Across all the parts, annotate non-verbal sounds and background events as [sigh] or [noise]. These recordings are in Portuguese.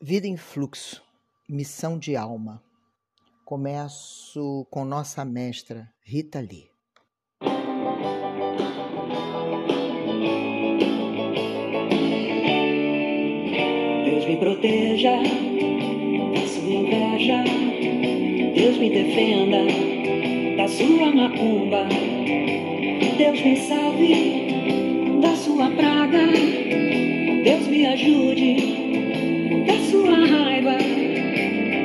Vida em Fluxo, Missão de Alma. Começo com nossa mestra Rita Lee. Deus me proteja da sua inveja, Deus me defenda da sua macumba, Deus me salve da sua praga, Deus me ajude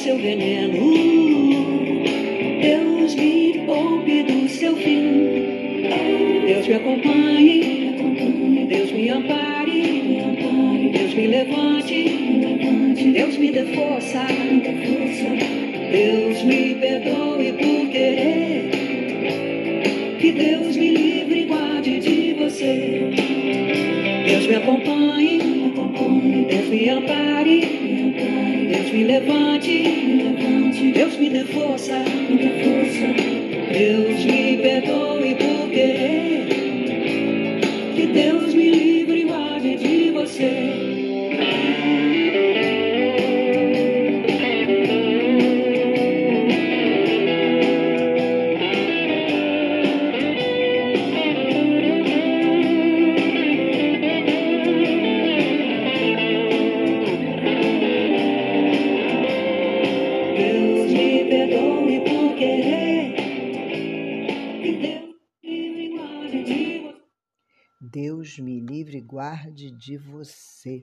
seu veneno. Deus me poupe do seu fim. Deus me acompanhe. Deus me ampare. Deus me levante. Deus me dê força. Deus me perdoe por querer. Que Deus me livre e guarde de você. Deus me acompanhe. Deus me ampare. Me levante, Deus me dê força, Deus me perdoe por querer, que Deus me livre guarde de você.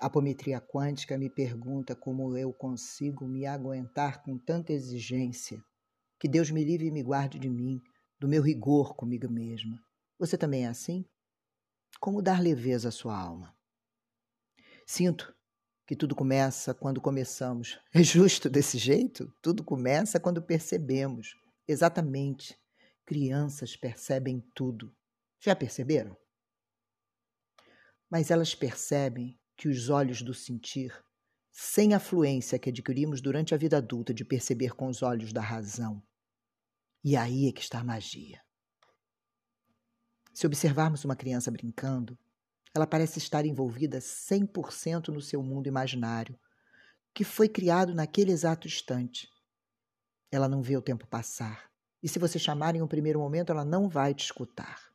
A apometria quântica me pergunta como eu consigo me aguentar com tanta exigência. Que Deus me livre e me guarde de mim, do meu rigor comigo mesma. Você também é assim? Como dar leveza à sua alma? Sinto que tudo começa quando começamos. É justo desse jeito? Tudo começa quando percebemos. Exatamente. Crianças percebem tudo. Já perceberam? Mas elas percebem que os olhos do sentir, sem a fluência que adquirimos durante a vida adulta de perceber com os olhos da razão, e aí é que está a magia. Se observarmos uma criança brincando, ela parece estar envolvida 100% no seu mundo imaginário, que foi criado naquele exato instante. Ela não vê o tempo passar, e se você chamar em um primeiro momento, ela não vai te escutar.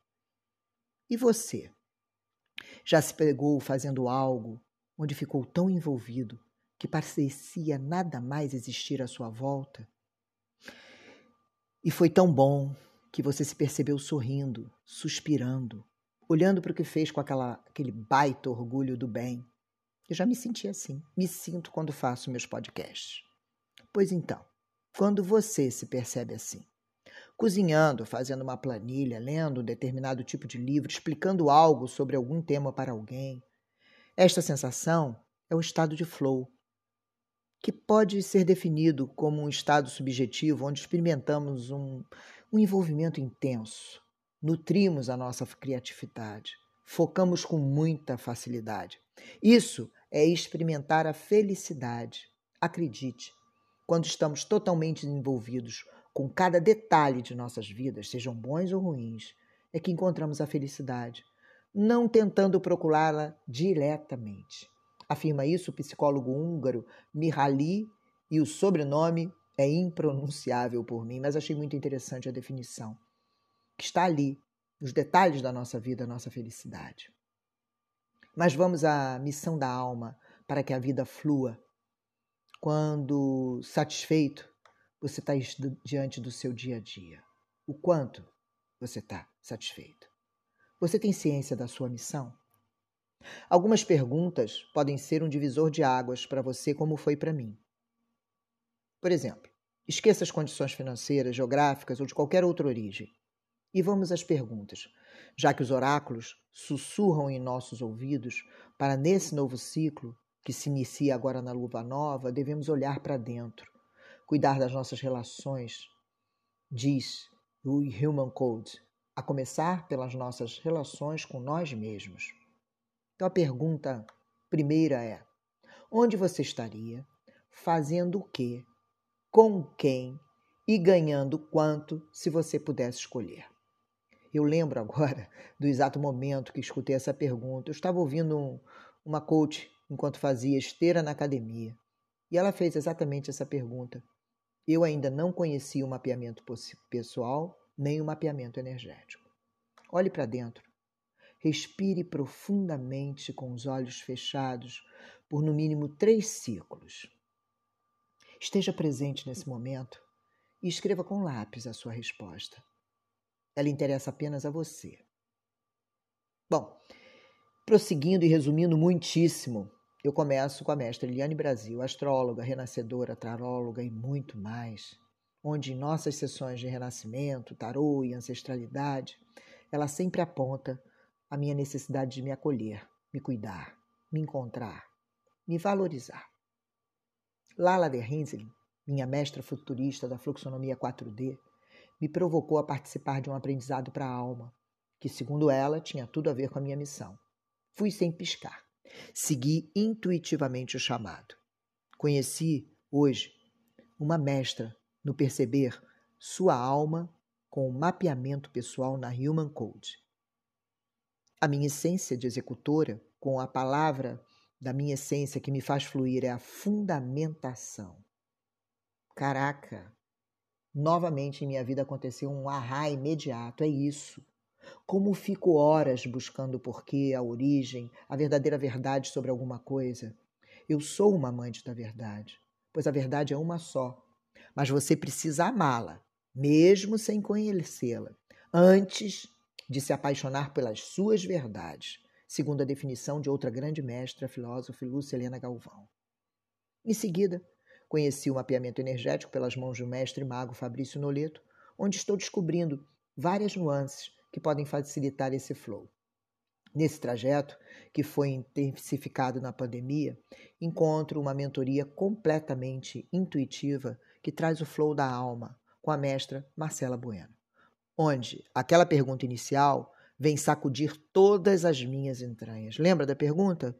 E você? Já se pegou fazendo algo onde ficou tão envolvido que parecia nada mais existir à sua volta? E foi tão bom que você se percebeu sorrindo, suspirando, olhando para o que fez com aquela, aquele baita orgulho do bem. Eu já me senti assim, me sinto quando faço meus podcasts. Pois então, quando você se percebe assim, cozinhando, fazendo uma planilha, lendo um determinado tipo de livro, explicando algo sobre algum tema para alguém. Esta sensação é o estado de flow, que pode ser definido como um estado subjetivo onde experimentamos um, um envolvimento intenso, nutrimos a nossa criatividade, focamos com muita facilidade. Isso é experimentar a felicidade. Acredite, quando estamos totalmente envolvidos com cada detalhe de nossas vidas, sejam bons ou ruins, é que encontramos a felicidade, não tentando procurá-la diretamente. Afirma isso o psicólogo húngaro Mihaly e o sobrenome é impronunciável por mim, mas achei muito interessante a definição, que está ali, nos detalhes da nossa vida, nossa felicidade. Mas vamos à missão da alma para que a vida flua. Quando satisfeito, você está diante do seu dia a dia? O quanto você está satisfeito? Você tem ciência da sua missão? Algumas perguntas podem ser um divisor de águas para você, como foi para mim. Por exemplo, esqueça as condições financeiras, geográficas ou de qualquer outra origem. E vamos às perguntas, já que os oráculos sussurram em nossos ouvidos para, nesse novo ciclo, que se inicia agora na Luva Nova, devemos olhar para dentro, cuidar das nossas relações, diz o Human Code, a começar pelas nossas relações com nós mesmos. Então a pergunta primeira é: onde você estaria? Fazendo o quê? Com quem? E ganhando quanto se você pudesse escolher? Eu lembro agora [laughs] do exato momento que escutei essa pergunta. Eu estava ouvindo um, uma coach enquanto fazia esteira na academia e ela fez exatamente essa pergunta. Eu ainda não conhecia o mapeamento pessoal nem o mapeamento energético. Olhe para dentro. Respire profundamente com os olhos fechados por no mínimo três ciclos. Esteja presente nesse momento e escreva com lápis a sua resposta. Ela interessa apenas a você. Bom, prosseguindo e resumindo muitíssimo, eu começo com a mestra Eliane Brasil, astróloga, renascedora, taróloga e muito mais, onde em nossas sessões de renascimento, tarô e ancestralidade, ela sempre aponta a minha necessidade de me acolher, me cuidar, me encontrar, me valorizar. Lala de Hensley, minha mestra futurista da fluxonomia 4D, me provocou a participar de um aprendizado para a alma, que, segundo ela, tinha tudo a ver com a minha missão. Fui sem piscar. Segui intuitivamente o chamado. Conheci, hoje, uma mestra no perceber sua alma com o mapeamento pessoal na Human Code. A minha essência de executora, com a palavra da minha essência que me faz fluir, é a fundamentação. Caraca! Novamente em minha vida aconteceu um ahá imediato, é isso. Como fico horas buscando o porquê, a origem, a verdadeira verdade sobre alguma coisa? Eu sou uma amante da verdade, pois a verdade é uma só. Mas você precisa amá-la, mesmo sem conhecê-la, antes de se apaixonar pelas suas verdades, segundo a definição de outra grande mestra, filósofa Lúcia Helena Galvão. Em seguida, conheci o mapeamento energético pelas mãos do mestre mago Fabrício Noleto, onde estou descobrindo várias nuances que podem facilitar esse flow. Nesse trajeto, que foi intensificado na pandemia, encontro uma mentoria completamente intuitiva que traz o flow da alma, com a mestra Marcela Bueno onde aquela pergunta inicial vem sacudir todas as minhas entranhas. Lembra da pergunta?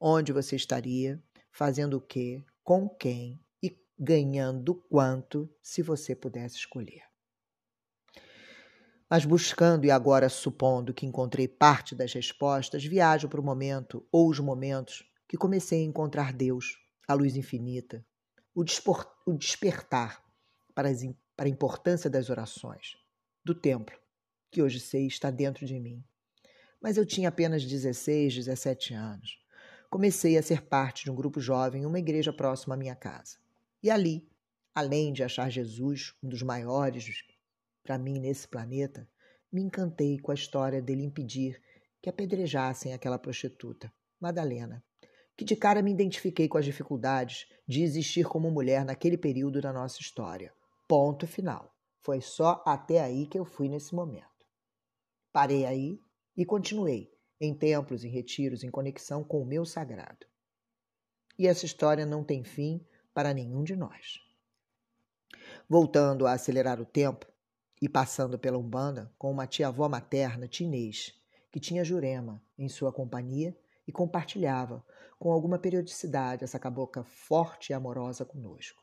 Onde você estaria? Fazendo o quê? Com quem? E ganhando quanto se você pudesse escolher? Mas buscando e agora supondo que encontrei parte das respostas, viajo para o momento ou os momentos que comecei a encontrar Deus, a luz infinita, o, o despertar para, as, para a importância das orações do templo, que hoje sei está dentro de mim. Mas eu tinha apenas 16, 17 anos. Comecei a ser parte de um grupo jovem em uma igreja próxima à minha casa. E ali, além de achar Jesus um dos maiores para mim nesse planeta, me encantei com a história dele impedir que apedrejassem aquela prostituta, Madalena, que de cara me identifiquei com as dificuldades de existir como mulher naquele período da nossa história. Ponto final. Foi só até aí que eu fui nesse momento. Parei aí e continuei, em templos e retiros, em conexão com o meu sagrado. E essa história não tem fim para nenhum de nós. Voltando a acelerar o tempo e passando pela Umbanda com uma tia-avó materna, Tinês, que tinha Jurema em sua companhia e compartilhava com alguma periodicidade essa cabocla forte e amorosa conosco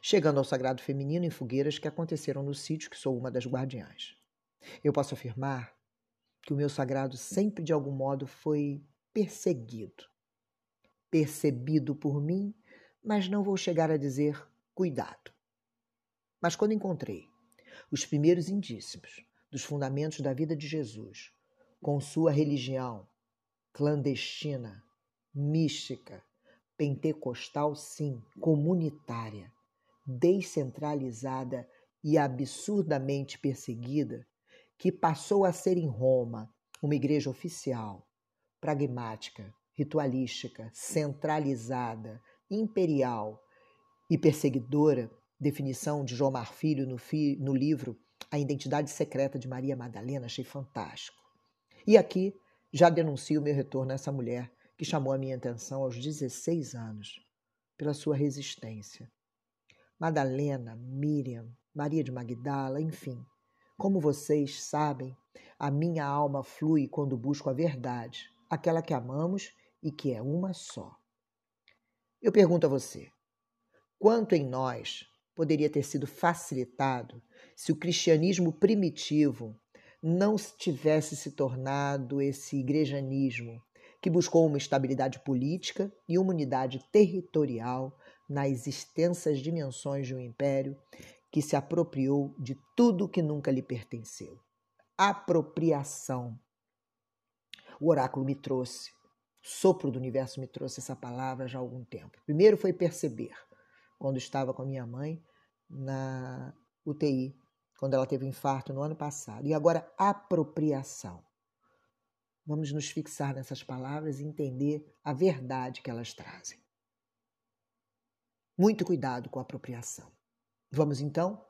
chegando ao sagrado feminino em fogueiras que aconteceram no sítio que sou uma das guardiãs. Eu posso afirmar que o meu sagrado sempre de algum modo foi perseguido. Percebido por mim, mas não vou chegar a dizer cuidado. Mas quando encontrei os primeiros indícios dos fundamentos da vida de Jesus, com sua religião clandestina, mística, pentecostal, sim, comunitária, descentralizada e absurdamente perseguida, que passou a ser em Roma uma igreja oficial, pragmática, ritualística, centralizada, imperial e perseguidora, definição de João Marfilho no, fi, no livro A Identidade Secreta de Maria Madalena, achei fantástico. E aqui já denuncio meu retorno a essa mulher que chamou a minha atenção aos 16 anos, pela sua resistência. Madalena, Miriam, Maria de Magdala, enfim. Como vocês sabem, a minha alma flui quando busco a verdade, aquela que amamos e que é uma só. Eu pergunto a você: quanto em nós poderia ter sido facilitado se o cristianismo primitivo não tivesse se tornado esse igrejanismo que buscou uma estabilidade política e uma unidade territorial nas extensas dimensões de um império que se apropriou de tudo que nunca lhe pertenceu. Apropriação. O oráculo me trouxe, o sopro do universo me trouxe essa palavra já há algum tempo. Primeiro foi perceber, quando estava com a minha mãe na UTI, quando ela teve um infarto no ano passado. E agora, apropriação. Vamos nos fixar nessas palavras e entender a verdade que elas trazem. Muito cuidado com a apropriação. Vamos então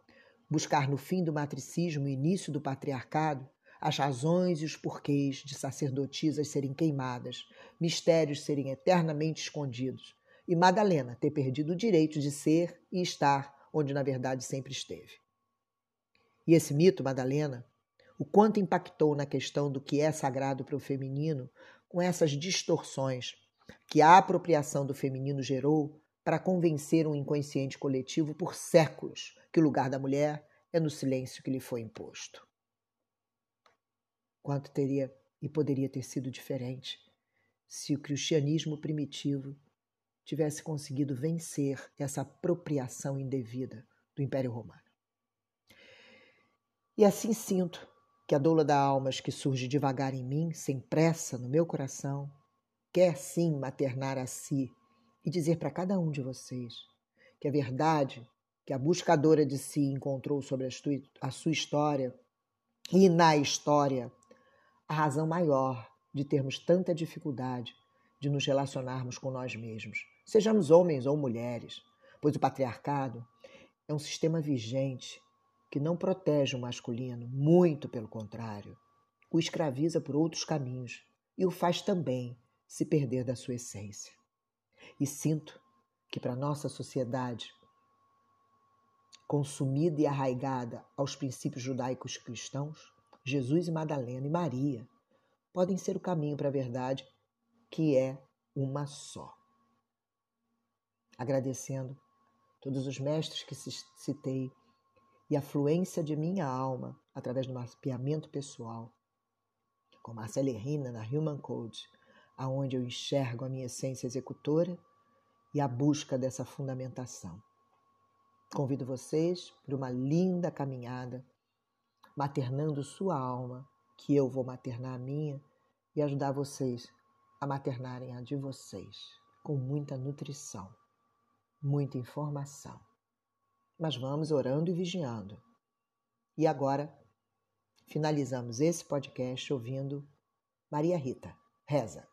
buscar no fim do matricismo e início do patriarcado as razões e os porquês de sacerdotisas serem queimadas, mistérios serem eternamente escondidos e Madalena ter perdido o direito de ser e estar onde na verdade sempre esteve. E esse mito, Madalena, o quanto impactou na questão do que é sagrado para o feminino, com essas distorções que a apropriação do feminino gerou para convencer um inconsciente coletivo por séculos que o lugar da mulher é no silêncio que lhe foi imposto. Quanto teria e poderia ter sido diferente se o cristianismo primitivo tivesse conseguido vencer essa apropriação indevida do Império Romano. E assim sinto que a doula da almas que surge devagar em mim, sem pressa no meu coração, quer sim maternar a si e dizer para cada um de vocês que a verdade que a buscadora de si encontrou sobre a sua história e na história a razão maior de termos tanta dificuldade de nos relacionarmos com nós mesmos, sejamos homens ou mulheres, pois o patriarcado é um sistema vigente que não protege o masculino, muito pelo contrário, o escraviza por outros caminhos e o faz também se perder da sua essência. E sinto que para nossa sociedade, consumida e arraigada aos princípios judaicos cristãos, Jesus e Madalena e Maria podem ser o caminho para a verdade que é uma só. Agradecendo todos os mestres que citei e a fluência de minha alma através do mapeamento pessoal, com Marcela Rina na Human Code, aonde eu enxergo a minha essência executora e a busca dessa fundamentação. Convido vocês para uma linda caminhada, maternando sua alma, que eu vou maternar a minha e ajudar vocês a maternarem a de vocês, com muita nutrição, muita informação. Mas vamos orando e vigiando. E agora, finalizamos esse podcast ouvindo Maria Rita. Reza.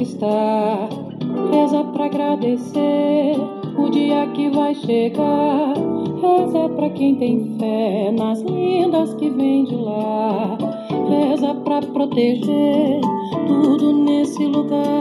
Conquistar. Reza pra agradecer o dia que vai chegar. Reza pra quem tem fé nas lindas que vem de lá. Reza pra proteger tudo nesse lugar.